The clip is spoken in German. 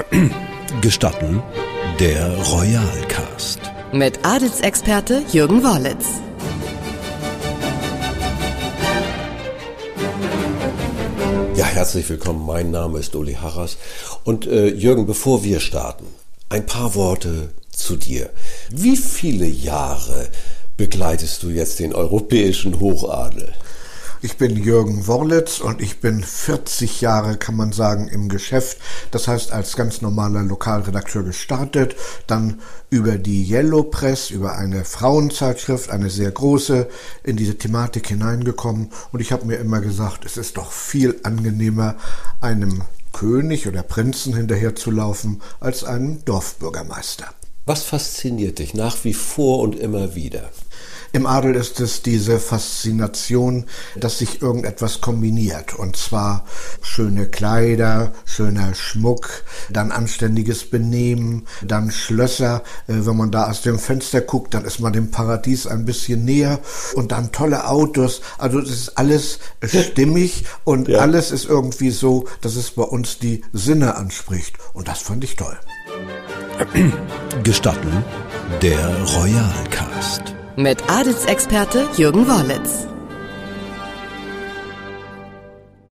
Gestatten der Royalcast. Mit Adelsexperte Jürgen Wollitz. Ja, herzlich willkommen. Mein Name ist Uli Harras. Und äh, Jürgen, bevor wir starten, ein paar Worte zu dir. Wie viele Jahre begleitest du jetzt den europäischen Hochadel? Ich bin Jürgen Worlitz und ich bin 40 Jahre, kann man sagen, im Geschäft. Das heißt, als ganz normaler Lokalredakteur gestartet, dann über die Yellow Press, über eine Frauenzeitschrift, eine sehr große, in diese Thematik hineingekommen. Und ich habe mir immer gesagt, es ist doch viel angenehmer, einem König oder Prinzen hinterherzulaufen, als einem Dorfbürgermeister. Was fasziniert dich nach wie vor und immer wieder? Im Adel ist es diese Faszination, dass sich irgendetwas kombiniert. Und zwar schöne Kleider, schöner Schmuck, dann anständiges Benehmen, dann Schlösser. Äh, wenn man da aus dem Fenster guckt, dann ist man dem Paradies ein bisschen näher. Und dann tolle Autos. Also es ist alles stimmig und ja. alles ist irgendwie so, dass es bei uns die Sinne anspricht. Und das fand ich toll. Gestatten der Royalcast mit Adelsexperte Jürgen Worlitz.